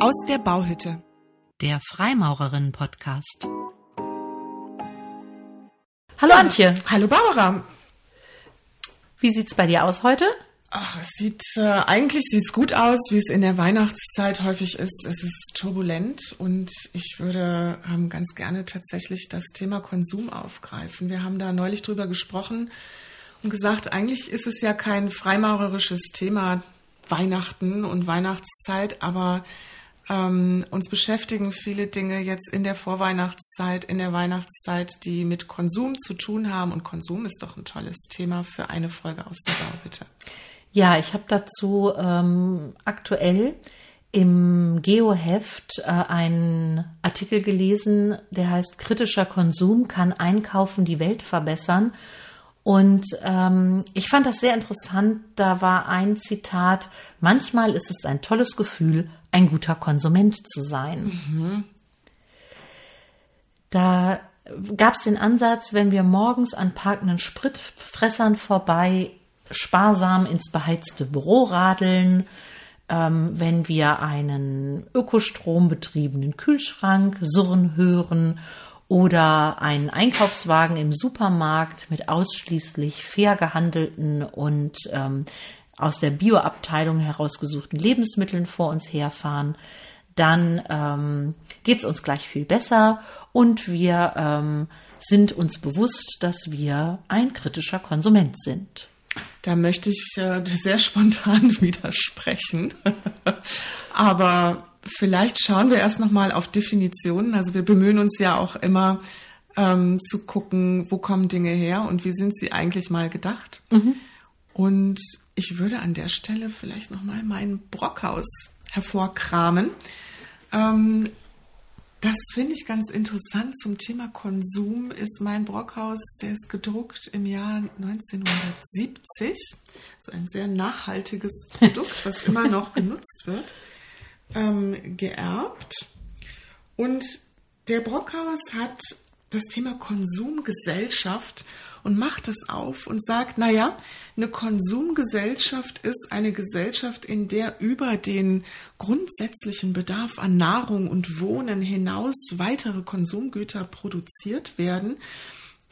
Aus der Bauhütte. Der Freimaurerinnen-Podcast. Hallo Antje. Hallo Barbara. Wie sieht's bei dir aus heute? Ach, es sieht äh, eigentlich sieht's gut aus, wie es in der Weihnachtszeit häufig ist. Es ist turbulent und ich würde ähm, ganz gerne tatsächlich das Thema Konsum aufgreifen. Wir haben da neulich drüber gesprochen und gesagt, eigentlich ist es ja kein freimaurerisches Thema Weihnachten und Weihnachtszeit, aber ähm, uns beschäftigen viele Dinge jetzt in der Vorweihnachtszeit, in der Weihnachtszeit, die mit Konsum zu tun haben. Und Konsum ist doch ein tolles Thema für eine Folge aus der Baubitte. Ja, ich habe dazu ähm, aktuell im Geoheft äh, einen Artikel gelesen, der heißt Kritischer Konsum kann Einkaufen die Welt verbessern. Und ähm, ich fand das sehr interessant. Da war ein Zitat, manchmal ist es ein tolles Gefühl, ein guter Konsument zu sein. Mhm. Da gab es den Ansatz, wenn wir morgens an parkenden Spritfressern vorbei sparsam ins beheizte Büro radeln, ähm, wenn wir einen ökostrombetriebenen Kühlschrank surren hören oder einen Einkaufswagen im Supermarkt mit ausschließlich fair gehandelten und ähm, aus der Bioabteilung herausgesuchten Lebensmitteln vor uns herfahren, dann ähm, geht es uns gleich viel besser und wir ähm, sind uns bewusst, dass wir ein kritischer Konsument sind. Da möchte ich äh, sehr spontan widersprechen. Aber vielleicht schauen wir erst nochmal auf Definitionen. Also wir bemühen uns ja auch immer ähm, zu gucken, wo kommen Dinge her und wie sind sie eigentlich mal gedacht. Mhm. Und ich würde an der Stelle vielleicht nochmal mein Brockhaus hervorkramen. Ähm, das finde ich ganz interessant zum Thema Konsum ist mein Brockhaus, der ist gedruckt im Jahr 1970. So ein sehr nachhaltiges Produkt, was immer noch genutzt wird, ähm, geerbt. Und der Brockhaus hat das Thema Konsumgesellschaft und macht es auf und sagt, naja, eine Konsumgesellschaft ist eine Gesellschaft, in der über den grundsätzlichen Bedarf an Nahrung und Wohnen hinaus weitere Konsumgüter produziert werden,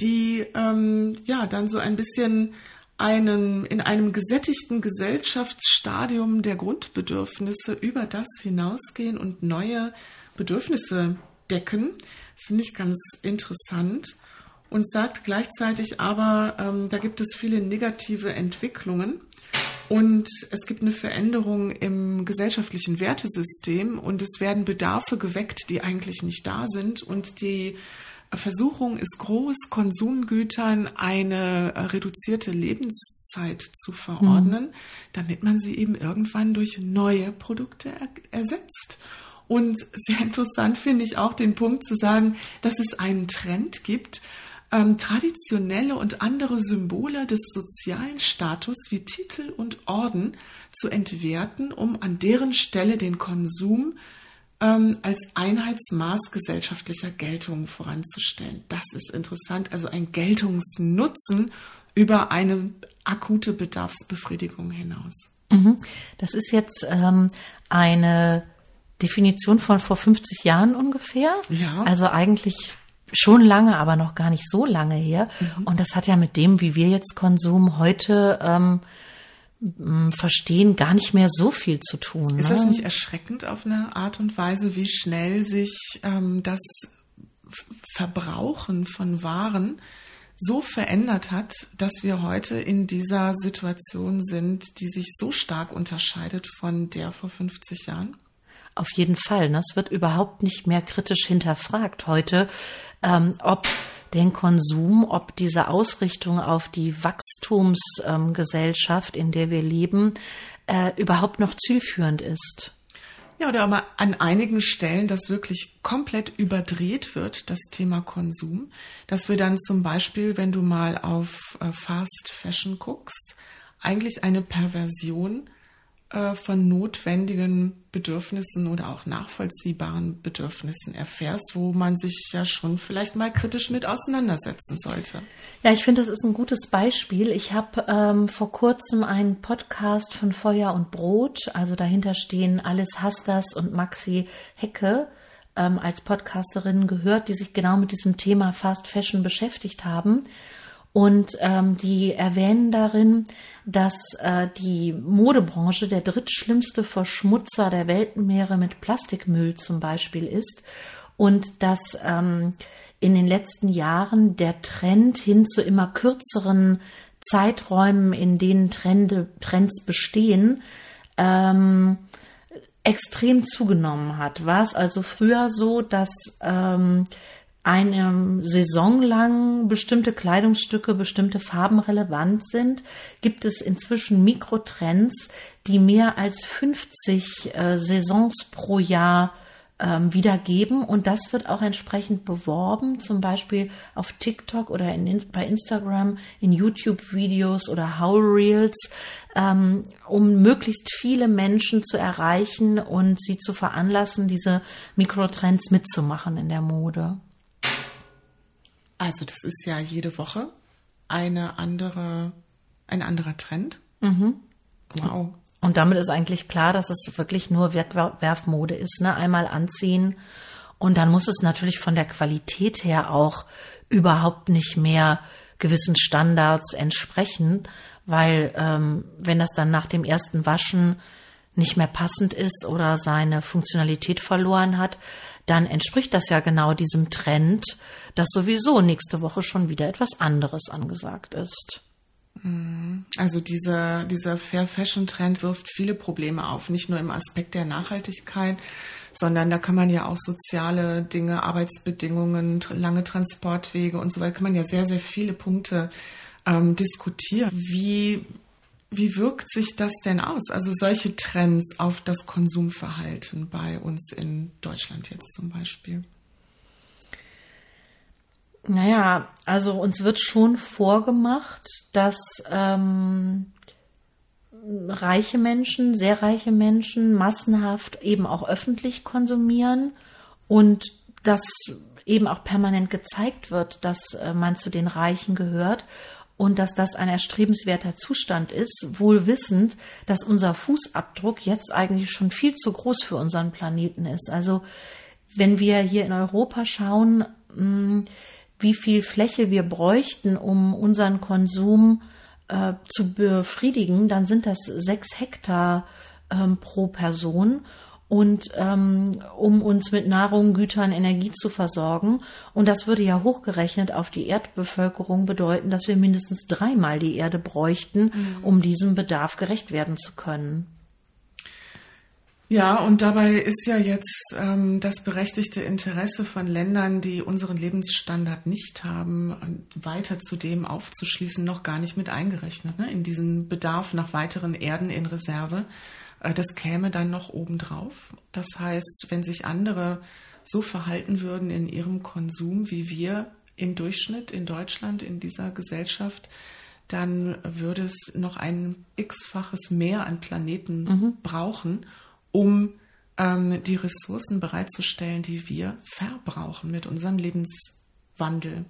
die ähm, ja dann so ein bisschen einem, in einem gesättigten Gesellschaftsstadium der Grundbedürfnisse über das hinausgehen und neue Bedürfnisse decken. Das finde ich ganz interessant und sagt gleichzeitig aber, ähm, da gibt es viele negative Entwicklungen und es gibt eine Veränderung im gesellschaftlichen Wertesystem und es werden Bedarfe geweckt, die eigentlich nicht da sind und die Versuchung ist groß, Konsumgütern eine reduzierte Lebenszeit zu verordnen, mhm. damit man sie eben irgendwann durch neue Produkte er ersetzt. Und sehr interessant finde ich auch den Punkt zu sagen, dass es einen Trend gibt, ähm, traditionelle und andere Symbole des sozialen Status wie Titel und Orden zu entwerten, um an deren Stelle den Konsum ähm, als Einheitsmaß gesellschaftlicher Geltung voranzustellen. Das ist interessant, also ein Geltungsnutzen über eine akute Bedarfsbefriedigung hinaus. Mhm. Das ist jetzt ähm, eine Definition von vor 50 Jahren ungefähr. Ja. Also eigentlich schon lange, aber noch gar nicht so lange her. Mhm. Und das hat ja mit dem, wie wir jetzt Konsum heute ähm, verstehen, gar nicht mehr so viel zu tun. Ist ne? das nicht erschreckend auf eine Art und Weise, wie schnell sich ähm, das Verbrauchen von Waren so verändert hat, dass wir heute in dieser Situation sind, die sich so stark unterscheidet von der vor 50 Jahren? Auf jeden Fall. Das wird überhaupt nicht mehr kritisch hinterfragt heute, ähm, ob den Konsum, ob diese Ausrichtung auf die Wachstumsgesellschaft, ähm, in der wir leben, äh, überhaupt noch zielführend ist. Ja, oder aber an einigen Stellen, dass wirklich komplett überdreht wird, das Thema Konsum. Dass wir dann zum Beispiel, wenn du mal auf äh, Fast Fashion guckst, eigentlich eine Perversion äh, von notwendigen Bedürfnissen oder auch nachvollziehbaren Bedürfnissen erfährst, wo man sich ja schon vielleicht mal kritisch mit auseinandersetzen sollte. Ja, ich finde, das ist ein gutes Beispiel. Ich habe ähm, vor kurzem einen Podcast von Feuer und Brot, also dahinter stehen Alice Hastas und Maxi Hecke ähm, als Podcasterin gehört, die sich genau mit diesem Thema Fast Fashion beschäftigt haben. Und ähm, die erwähnen darin, dass äh, die Modebranche der drittschlimmste Verschmutzer der Weltmeere mit Plastikmüll zum Beispiel ist und dass ähm, in den letzten Jahren der Trend hin zu immer kürzeren Zeiträumen, in denen Trende, Trends bestehen, ähm, extrem zugenommen hat. War es also früher so, dass ähm, eine Saison lang bestimmte Kleidungsstücke, bestimmte Farben relevant sind, gibt es inzwischen Mikrotrends, die mehr als 50 äh, Saisons pro Jahr ähm, wiedergeben und das wird auch entsprechend beworben, zum Beispiel auf TikTok oder in, bei Instagram, in YouTube-Videos oder How Reels, ähm, um möglichst viele Menschen zu erreichen und sie zu veranlassen, diese Mikrotrends mitzumachen in der Mode. Also das ist ja jede Woche eine andere, ein anderer Trend. Mhm. Wow. Und damit ist eigentlich klar, dass es wirklich nur Werfmode ist. Ne? Einmal anziehen und dann muss es natürlich von der Qualität her auch überhaupt nicht mehr gewissen Standards entsprechen, weil ähm, wenn das dann nach dem ersten Waschen nicht mehr passend ist oder seine Funktionalität verloren hat, dann entspricht das ja genau diesem Trend, dass sowieso nächste Woche schon wieder etwas anderes angesagt ist. Mhm. Also dieser, dieser Fair Fashion Trend wirft viele Probleme auf, nicht nur im Aspekt der Nachhaltigkeit, sondern da kann man ja auch soziale Dinge, Arbeitsbedingungen, lange Transportwege und so weiter, kann man ja sehr, sehr viele Punkte ähm, diskutieren. Wie wie wirkt sich das denn aus? Also solche Trends auf das Konsumverhalten bei uns in Deutschland jetzt zum Beispiel? Naja, also uns wird schon vorgemacht, dass ähm, reiche Menschen, sehr reiche Menschen massenhaft eben auch öffentlich konsumieren und dass eben auch permanent gezeigt wird, dass äh, man zu den Reichen gehört und dass das ein erstrebenswerter Zustand ist, wohl wissend, dass unser Fußabdruck jetzt eigentlich schon viel zu groß für unseren Planeten ist. Also wenn wir hier in Europa schauen, hm, wie viel Fläche wir bräuchten, um unseren Konsum äh, zu befriedigen, dann sind das sechs Hektar ähm, pro Person und ähm, um uns mit Nahrung, Gütern, Energie zu versorgen. Und das würde ja hochgerechnet auf die Erdbevölkerung bedeuten, dass wir mindestens dreimal die Erde bräuchten, mhm. um diesem Bedarf gerecht werden zu können. Ja, und dabei ist ja jetzt ähm, das berechtigte Interesse von Ländern, die unseren Lebensstandard nicht haben, weiter zu dem aufzuschließen, noch gar nicht mit eingerechnet, ne? in diesen Bedarf nach weiteren Erden in Reserve. Äh, das käme dann noch obendrauf. Das heißt, wenn sich andere so verhalten würden in ihrem Konsum wie wir im Durchschnitt in Deutschland, in dieser Gesellschaft, dann würde es noch ein x-faches mehr an Planeten mhm. brauchen, um ähm, die Ressourcen bereitzustellen, die wir verbrauchen mit unserem Lebenswandel.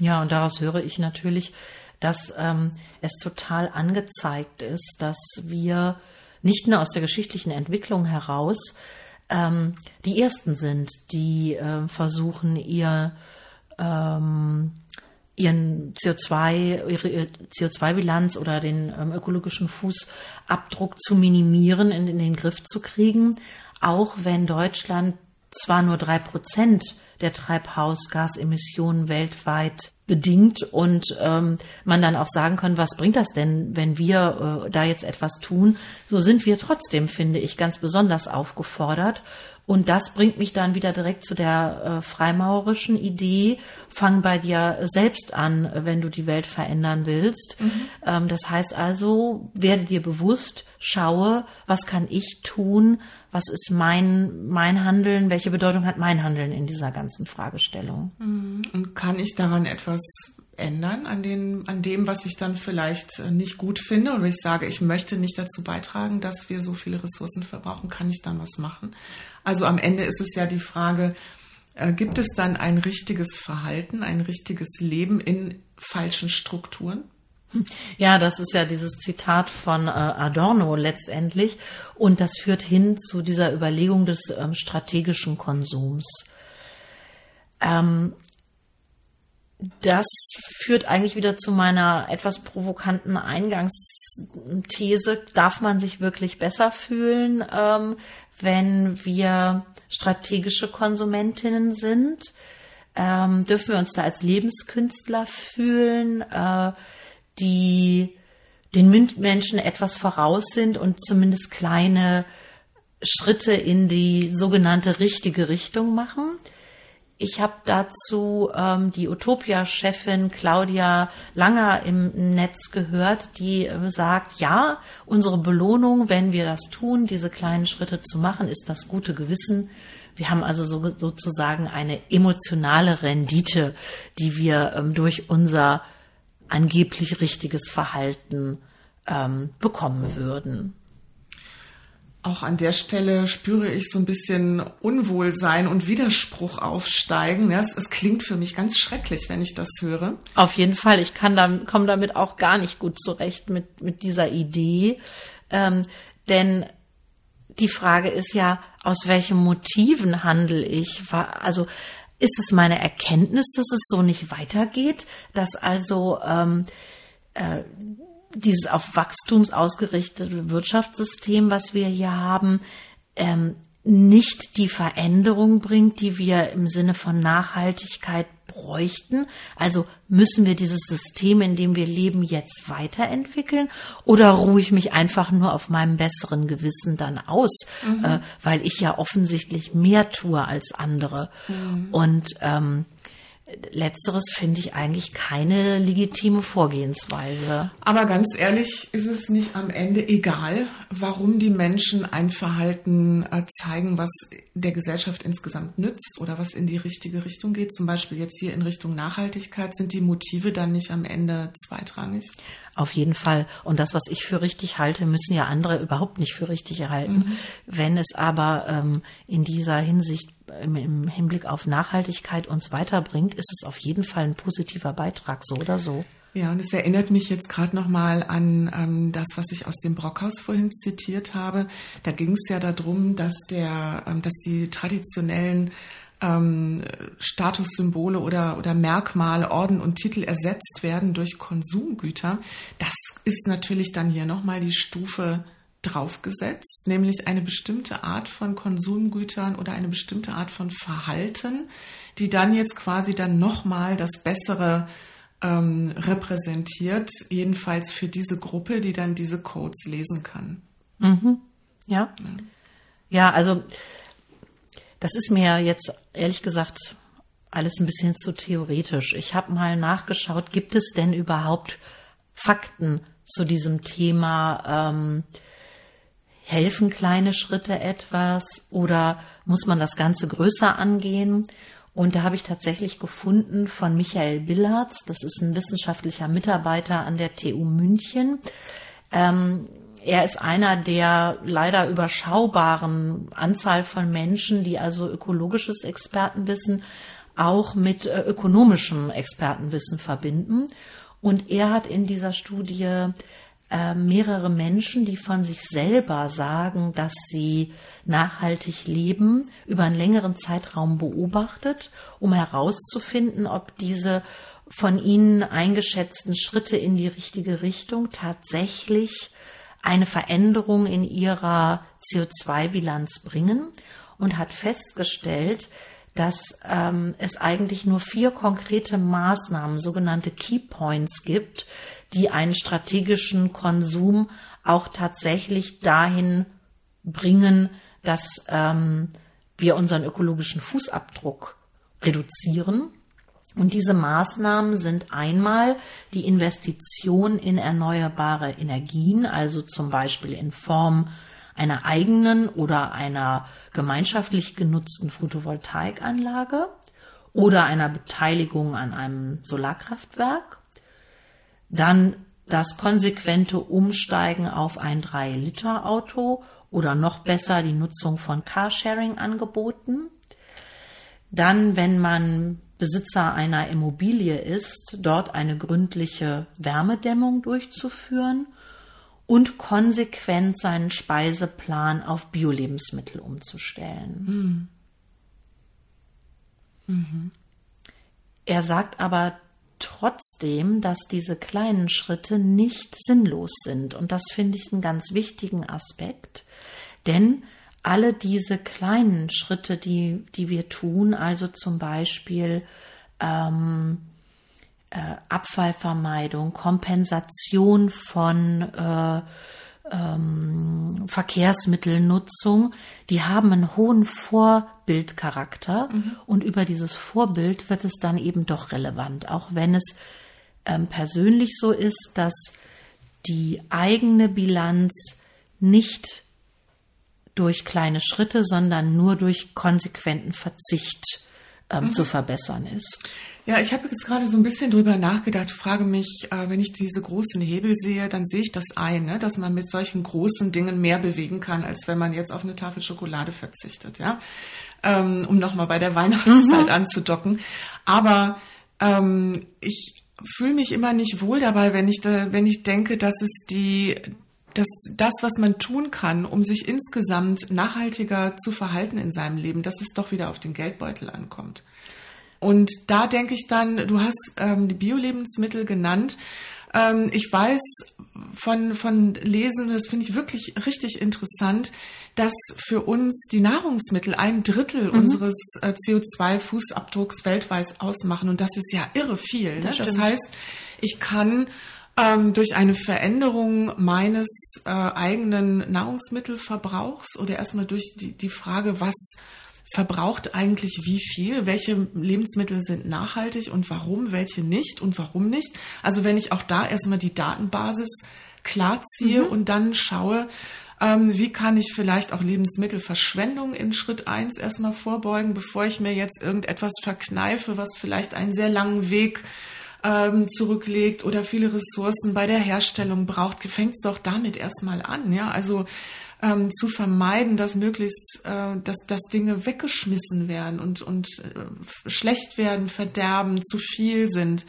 Ja, und daraus höre ich natürlich, dass ähm, es total angezeigt ist, dass wir nicht nur aus der geschichtlichen Entwicklung heraus ähm, die ersten sind, die äh, versuchen, ihr ähm, ihren CO2, ihre CO2-Bilanz oder den ähm, ökologischen Fußabdruck zu minimieren, in, in, den Griff zu kriegen, auch wenn Deutschland zwar nur drei Prozent der Treibhausgasemissionen weltweit bedingt und ähm, man dann auch sagen kann, was bringt das denn, wenn wir äh, da jetzt etwas tun? So sind wir trotzdem, finde ich, ganz besonders aufgefordert. Und das bringt mich dann wieder direkt zu der äh, freimaurischen Idee, fang bei dir selbst an, wenn du die Welt verändern willst. Mhm. Ähm, das heißt also, werde dir bewusst, schaue, was kann ich tun, was ist mein, mein Handeln, welche Bedeutung hat mein Handeln in dieser ganzen Fragestellung. Mhm. Und kann ich daran etwas ändern an, den, an dem, was ich dann vielleicht äh, nicht gut finde oder ich sage, ich möchte nicht dazu beitragen, dass wir so viele Ressourcen verbrauchen, kann ich dann was machen. Also am Ende ist es ja die Frage, äh, gibt es dann ein richtiges Verhalten, ein richtiges Leben in falschen Strukturen? Ja, das ist ja dieses Zitat von äh, Adorno letztendlich. Und das führt hin zu dieser Überlegung des ähm, strategischen Konsums. Ähm, das führt eigentlich wieder zu meiner etwas provokanten Eingangsthese. Darf man sich wirklich besser fühlen, ähm, wenn wir strategische Konsumentinnen sind? Ähm, dürfen wir uns da als Lebenskünstler fühlen, äh, die den Menschen etwas voraus sind und zumindest kleine Schritte in die sogenannte richtige Richtung machen? Ich habe dazu ähm, die Utopia-Chefin Claudia Langer im Netz gehört, die äh, sagt, ja, unsere Belohnung, wenn wir das tun, diese kleinen Schritte zu machen, ist das gute Gewissen. Wir haben also so, sozusagen eine emotionale Rendite, die wir ähm, durch unser angeblich richtiges Verhalten ähm, bekommen würden. Auch an der Stelle spüre ich so ein bisschen Unwohlsein und Widerspruch aufsteigen. Es, es, klingt für mich ganz schrecklich, wenn ich das höre. Auf jeden Fall. Ich kann dann, komme damit auch gar nicht gut zurecht mit, mit dieser Idee. Ähm, denn die Frage ist ja, aus welchen Motiven handle ich? Also, ist es meine Erkenntnis, dass es so nicht weitergeht, dass also ähm, äh, dieses auf Wachstums ausgerichtete Wirtschaftssystem, was wir hier haben, ähm, nicht die Veränderung bringt, die wir im Sinne von Nachhaltigkeit bräuchten? Also müssen wir dieses System, in dem wir leben, jetzt weiterentwickeln? Oder ruhe ich mich einfach nur auf meinem besseren Gewissen dann aus, mhm. äh, weil ich ja offensichtlich mehr tue als andere? Mhm. Und ähm, Letzteres finde ich eigentlich keine legitime Vorgehensweise. Aber ganz ehrlich, ist es nicht am Ende egal, warum die Menschen ein Verhalten äh, zeigen, was der Gesellschaft insgesamt nützt oder was in die richtige Richtung geht? Zum Beispiel jetzt hier in Richtung Nachhaltigkeit. Sind die Motive dann nicht am Ende zweitrangig? Auf jeden Fall. Und das, was ich für richtig halte, müssen ja andere überhaupt nicht für richtig erhalten. Mhm. Wenn es aber ähm, in dieser Hinsicht im, Hinblick auf Nachhaltigkeit uns weiterbringt, ist es auf jeden Fall ein positiver Beitrag, so oder so. Ja, und es erinnert mich jetzt gerade nochmal an ähm, das, was ich aus dem Brockhaus vorhin zitiert habe. Da ging es ja darum, dass der, ähm, dass die traditionellen ähm, Statussymbole oder, oder Merkmale, Orden und Titel ersetzt werden durch Konsumgüter. Das ist natürlich dann hier nochmal die Stufe draufgesetzt, nämlich eine bestimmte Art von Konsumgütern oder eine bestimmte Art von Verhalten, die dann jetzt quasi dann nochmal das Bessere ähm, repräsentiert, jedenfalls für diese Gruppe, die dann diese Codes lesen kann. Mhm. Ja. ja. Ja, also das ist mir jetzt ehrlich gesagt alles ein bisschen zu theoretisch. Ich habe mal nachgeschaut, gibt es denn überhaupt Fakten zu diesem Thema? Ähm, helfen kleine Schritte etwas oder muss man das Ganze größer angehen? Und da habe ich tatsächlich gefunden von Michael Billards, das ist ein wissenschaftlicher Mitarbeiter an der TU München. Ähm, er ist einer der leider überschaubaren Anzahl von Menschen, die also ökologisches Expertenwissen auch mit äh, ökonomischem Expertenwissen verbinden. Und er hat in dieser Studie äh, mehrere Menschen, die von sich selber sagen, dass sie nachhaltig leben, über einen längeren Zeitraum beobachtet, um herauszufinden, ob diese von ihnen eingeschätzten Schritte in die richtige Richtung tatsächlich eine Veränderung in ihrer CO2-Bilanz bringen und hat festgestellt, dass ähm, es eigentlich nur vier konkrete Maßnahmen, sogenannte Key Points gibt, die einen strategischen Konsum auch tatsächlich dahin bringen, dass ähm, wir unseren ökologischen Fußabdruck reduzieren und diese Maßnahmen sind einmal die Investition in erneuerbare Energien, also zum Beispiel in Form einer eigenen oder einer gemeinschaftlich genutzten Photovoltaikanlage oder einer Beteiligung an einem Solarkraftwerk. Dann das konsequente Umsteigen auf ein 3-Liter-Auto oder noch besser die Nutzung von Carsharing-Angeboten. Dann, wenn man Besitzer einer Immobilie ist, dort eine gründliche Wärmedämmung durchzuführen und konsequent seinen Speiseplan auf Bio-Lebensmittel umzustellen. Mhm. Mhm. Er sagt aber trotzdem, dass diese kleinen Schritte nicht sinnlos sind. Und das finde ich einen ganz wichtigen Aspekt, denn alle diese kleinen Schritte, die, die wir tun, also zum Beispiel ähm, äh, Abfallvermeidung, Kompensation von äh, ähm, Verkehrsmittelnutzung, die haben einen hohen Vorbildcharakter mhm. und über dieses Vorbild wird es dann eben doch relevant, auch wenn es ähm, persönlich so ist, dass die eigene Bilanz nicht durch kleine Schritte, sondern nur durch konsequenten Verzicht ähm, mhm. zu verbessern ist. Ja, ich habe jetzt gerade so ein bisschen drüber nachgedacht, frage mich, äh, wenn ich diese großen Hebel sehe, dann sehe ich das ein, ne, dass man mit solchen großen Dingen mehr bewegen kann, als wenn man jetzt auf eine Tafel Schokolade verzichtet, ja, ähm, um nochmal bei der Weihnachtszeit mhm. anzudocken. Aber ähm, ich fühle mich immer nicht wohl dabei, wenn ich da, wenn ich denke, dass es die dass das, was man tun kann, um sich insgesamt nachhaltiger zu verhalten in seinem Leben, dass es doch wieder auf den Geldbeutel ankommt. Und da denke ich dann, du hast ähm, die Bio-Lebensmittel genannt. Ähm, ich weiß von, von Lesen, das finde ich wirklich richtig interessant, dass für uns die Nahrungsmittel ein Drittel mhm. unseres äh, CO2-Fußabdrucks weltweit ausmachen. Und das ist ja irre viel. Ne? Das, das heißt, ich kann ähm, durch eine Veränderung meines äh, eigenen Nahrungsmittelverbrauchs oder erstmal durch die, die Frage, was verbraucht eigentlich wie viel, welche Lebensmittel sind nachhaltig und warum, welche nicht und warum nicht. Also wenn ich auch da erstmal die Datenbasis klar ziehe mhm. und dann schaue, ähm, wie kann ich vielleicht auch Lebensmittelverschwendung in Schritt eins erstmal vorbeugen, bevor ich mir jetzt irgendetwas verkneife, was vielleicht einen sehr langen Weg ähm, zurücklegt oder viele Ressourcen bei der Herstellung braucht, fängt es doch damit erstmal an. Ja, also ähm, zu vermeiden, dass möglichst, äh, dass, dass Dinge weggeschmissen werden und, und äh, schlecht werden, verderben, zu viel sind.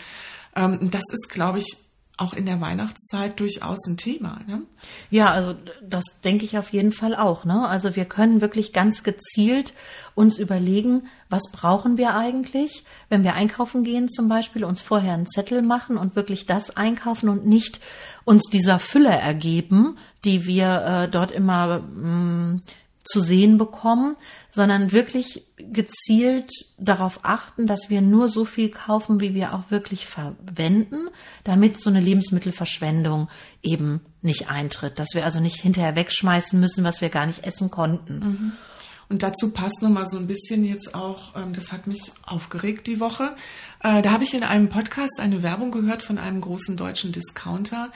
Ähm, das ist, glaube ich, auch in der Weihnachtszeit durchaus ein Thema. Ne? Ja, also das denke ich auf jeden Fall auch. Ne? Also wir können wirklich ganz gezielt uns überlegen, was brauchen wir eigentlich, wenn wir einkaufen gehen zum Beispiel, uns vorher einen Zettel machen und wirklich das einkaufen und nicht uns dieser Fülle ergeben, die wir äh, dort immer mh, mm, zu sehen bekommen, sondern wirklich gezielt darauf achten, dass wir nur so viel kaufen, wie wir auch wirklich verwenden, damit so eine Lebensmittelverschwendung eben nicht eintritt, dass wir also nicht hinterher wegschmeißen müssen, was wir gar nicht essen konnten. Mhm. Und dazu passt noch mal so ein bisschen jetzt auch, ähm, das hat mich aufgeregt die Woche. Äh, da habe ich in einem Podcast eine Werbung gehört von einem großen deutschen Discounter,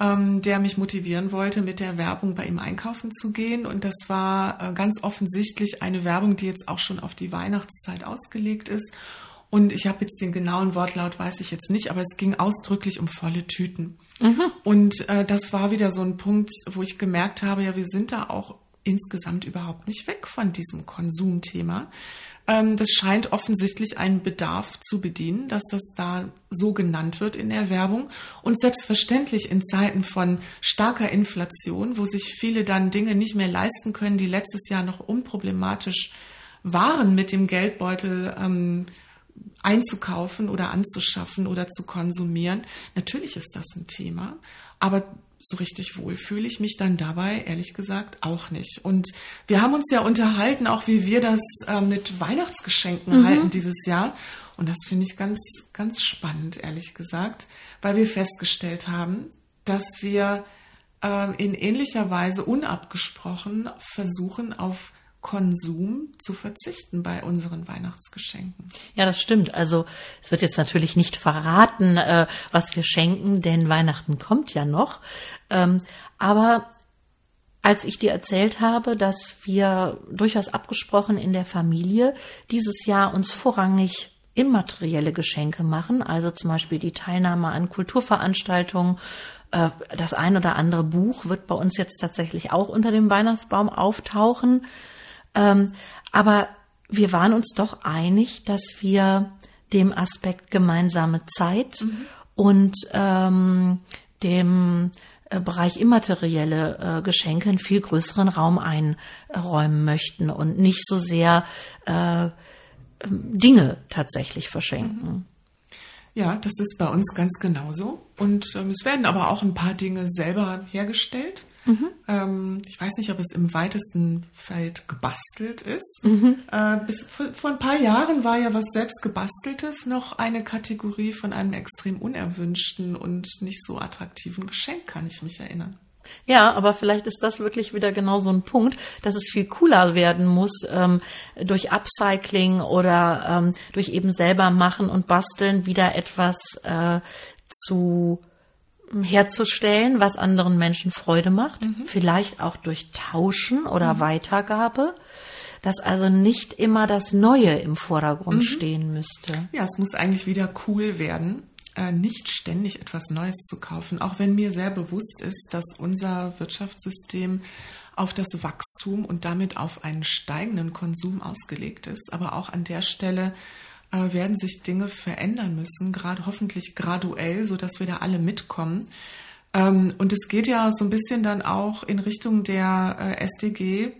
ähm, der mich motivieren wollte, mit der Werbung bei ihm einkaufen zu gehen. Und das war äh, ganz offensichtlich eine Werbung, die jetzt auch schon auf die Weihnachtszeit ausgelegt ist. Und ich habe jetzt den genauen Wortlaut, weiß ich jetzt nicht, aber es ging ausdrücklich um volle Tüten. Mhm. Und äh, das war wieder so ein Punkt, wo ich gemerkt habe, ja, wir sind da auch insgesamt überhaupt nicht weg von diesem Konsumthema. Ähm, das scheint offensichtlich einen Bedarf zu bedienen, dass das da so genannt wird in der Werbung. Und selbstverständlich in Zeiten von starker Inflation, wo sich viele dann Dinge nicht mehr leisten können, die letztes Jahr noch unproblematisch waren, mit dem Geldbeutel ähm, einzukaufen oder anzuschaffen oder zu konsumieren. Natürlich ist das ein Thema, aber so richtig wohl fühle ich mich dann dabei, ehrlich gesagt, auch nicht. Und wir haben uns ja unterhalten, auch wie wir das äh, mit Weihnachtsgeschenken mhm. halten dieses Jahr. Und das finde ich ganz, ganz spannend, ehrlich gesagt, weil wir festgestellt haben, dass wir äh, in ähnlicher Weise unabgesprochen versuchen, auf Konsum zu verzichten bei unseren Weihnachtsgeschenken. Ja, das stimmt. Also es wird jetzt natürlich nicht verraten, äh, was wir schenken, denn Weihnachten kommt ja noch. Ähm, aber als ich dir erzählt habe, dass wir durchaus abgesprochen in der Familie dieses Jahr uns vorrangig immaterielle Geschenke machen, also zum Beispiel die Teilnahme an Kulturveranstaltungen. Äh, das ein oder andere Buch wird bei uns jetzt tatsächlich auch unter dem Weihnachtsbaum auftauchen. Ähm, aber wir waren uns doch einig, dass wir dem Aspekt gemeinsame Zeit mhm. und ähm, dem äh, Bereich immaterielle äh, Geschenke einen viel größeren Raum einräumen möchten und nicht so sehr äh, Dinge tatsächlich verschenken. Ja, das ist bei uns ganz genauso. Und ähm, es werden aber auch ein paar Dinge selber hergestellt. Mhm. Ähm, ich weiß nicht, ob es im weitesten Feld gebastelt ist. Mhm. Äh, bis vor, ein paar Jahren war ja was selbst gebasteltes noch eine Kategorie von einem extrem unerwünschten und nicht so attraktiven Geschenk, kann ich mich erinnern. Ja, aber vielleicht ist das wirklich wieder genau so ein Punkt, dass es viel cooler werden muss ähm, durch Upcycling oder ähm, durch eben selber machen und basteln wieder etwas äh, zu herzustellen, was anderen Menschen Freude macht, mhm. vielleicht auch durch Tauschen oder mhm. Weitergabe, dass also nicht immer das Neue im Vordergrund mhm. stehen müsste. Ja, es muss eigentlich wieder cool werden, äh, nicht ständig etwas Neues zu kaufen, auch wenn mir sehr bewusst ist, dass unser Wirtschaftssystem auf das Wachstum und damit auf einen steigenden Konsum ausgelegt ist. Aber auch an der Stelle werden sich Dinge verändern müssen, gerade hoffentlich graduell, so dass wir da alle mitkommen. Ähm, und es geht ja so ein bisschen dann auch in Richtung der äh, SDG,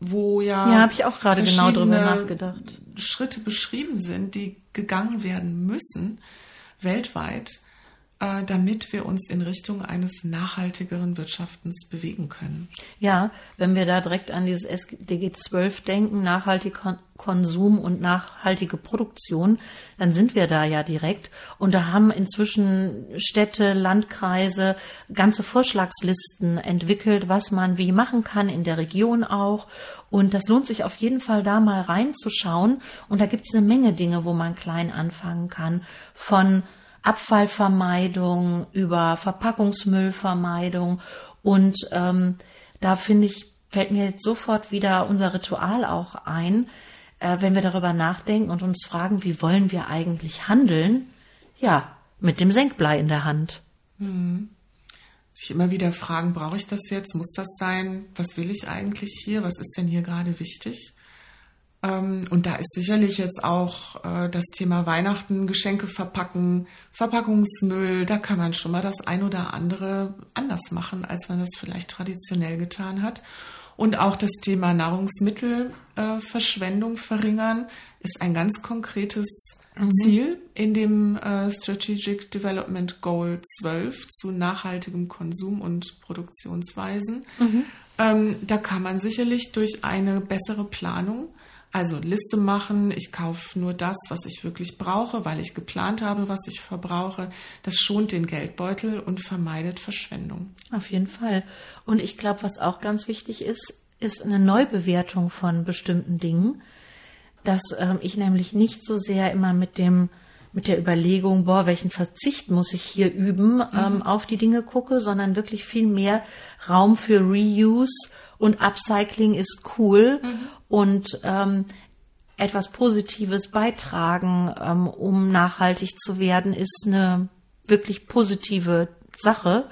wo ja, ja habe ich auch gerade genau drüber nachgedacht. Schritte beschrieben sind, die gegangen werden müssen weltweit, äh, damit wir uns in Richtung eines nachhaltigeren Wirtschaftens bewegen können. Ja, wenn wir da direkt an dieses SDG 12 denken, nachhaltiger Konsum und nachhaltige Produktion, dann sind wir da ja direkt. Und da haben inzwischen Städte, Landkreise ganze Vorschlagslisten entwickelt, was man wie machen kann, in der Region auch. Und das lohnt sich auf jeden Fall da mal reinzuschauen. Und da gibt es eine Menge Dinge, wo man klein anfangen kann. Von Abfallvermeidung, über Verpackungsmüllvermeidung. Und ähm, da finde ich, fällt mir jetzt sofort wieder unser Ritual auch ein, äh, wenn wir darüber nachdenken und uns fragen, wie wollen wir eigentlich handeln? Ja, mit dem Senkblei in der Hand. Hm. Sich immer wieder fragen, brauche ich das jetzt? Muss das sein? Was will ich eigentlich hier? Was ist denn hier gerade wichtig? Ähm, und da ist sicherlich jetzt auch äh, das Thema Weihnachten, Geschenke verpacken, Verpackungsmüll, da kann man schon mal das ein oder andere anders machen, als man das vielleicht traditionell getan hat. Und auch das Thema Nahrungsmittelverschwendung äh, verringern ist ein ganz konkretes mhm. Ziel in dem äh, Strategic Development Goal 12 zu nachhaltigem Konsum und Produktionsweisen. Mhm. Ähm, da kann man sicherlich durch eine bessere Planung also Liste machen, ich kaufe nur das, was ich wirklich brauche, weil ich geplant habe, was ich verbrauche. Das schont den Geldbeutel und vermeidet Verschwendung. Auf jeden Fall. Und ich glaube, was auch ganz wichtig ist, ist eine Neubewertung von bestimmten Dingen, dass ähm, ich nämlich nicht so sehr immer mit dem mit der Überlegung, boah, welchen Verzicht muss ich hier üben, mhm. ähm, auf die Dinge gucke, sondern wirklich viel mehr Raum für Reuse und Upcycling ist cool mhm. und ähm, etwas Positives beitragen, ähm, um nachhaltig zu werden, ist eine wirklich positive Sache.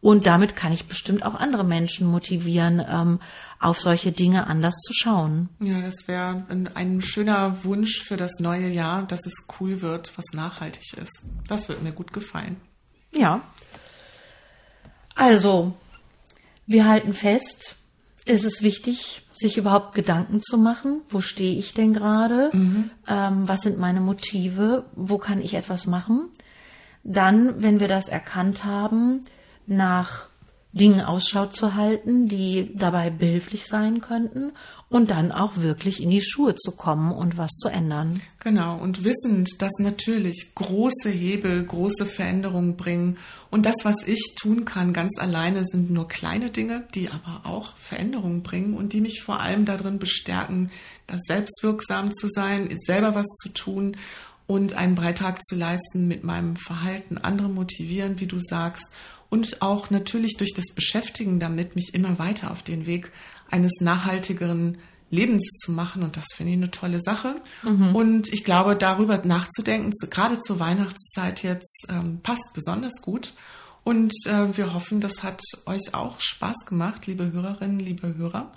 Und damit kann ich bestimmt auch andere Menschen motivieren, ähm, auf solche Dinge anders zu schauen. Ja, das wäre ein, ein, schöner Wunsch für das neue Jahr, dass es cool wird, was nachhaltig ist. Das wird mir gut gefallen. Ja. Also, wir halten fest, ist es wichtig, sich überhaupt Gedanken zu machen. Wo stehe ich denn gerade? Mhm. Ähm, was sind meine Motive? Wo kann ich etwas machen? Dann, wenn wir das erkannt haben, nach Dingen Ausschau zu halten, die dabei behilflich sein könnten und dann auch wirklich in die Schuhe zu kommen und was zu ändern. Genau, und wissend, dass natürlich große Hebel große Veränderungen bringen und das, was ich tun kann ganz alleine, sind nur kleine Dinge, die aber auch Veränderungen bringen und die mich vor allem darin bestärken, da selbstwirksam zu sein, selber was zu tun und einen Beitrag zu leisten mit meinem Verhalten, andere motivieren, wie du sagst und auch natürlich durch das Beschäftigen damit mich immer weiter auf den Weg eines nachhaltigeren Lebens zu machen. Und das finde ich eine tolle Sache. Mhm. Und ich glaube, darüber nachzudenken, gerade zur Weihnachtszeit jetzt, ähm, passt besonders gut. Und äh, wir hoffen, das hat euch auch Spaß gemacht, liebe Hörerinnen, liebe Hörer.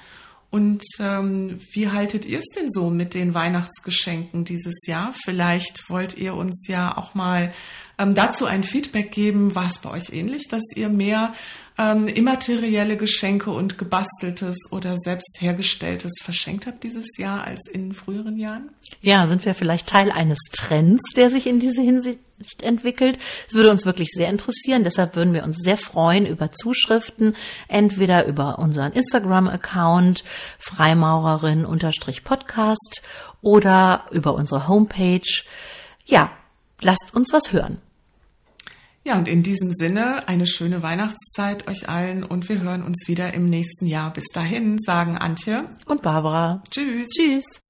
Und ähm, wie haltet ihr es denn so mit den Weihnachtsgeschenken dieses Jahr? Vielleicht wollt ihr uns ja auch mal ähm, dazu ein Feedback geben. War es bei euch ähnlich, dass ihr mehr ähm, immaterielle Geschenke und gebasteltes oder selbst hergestelltes verschenkt habt dieses Jahr als in früheren Jahren? Ja, sind wir vielleicht Teil eines Trends, der sich in diese Hinsicht entwickelt? Es würde uns wirklich sehr interessieren. Deshalb würden wir uns sehr freuen über Zuschriften, entweder über unseren Instagram-Account Freimaurerin-Podcast oder über unsere Homepage. Ja, lasst uns was hören. Ja, und in diesem Sinne eine schöne Weihnachtszeit euch allen und wir hören uns wieder im nächsten Jahr. Bis dahin sagen Antje und Barbara. Tschüss. Tschüss.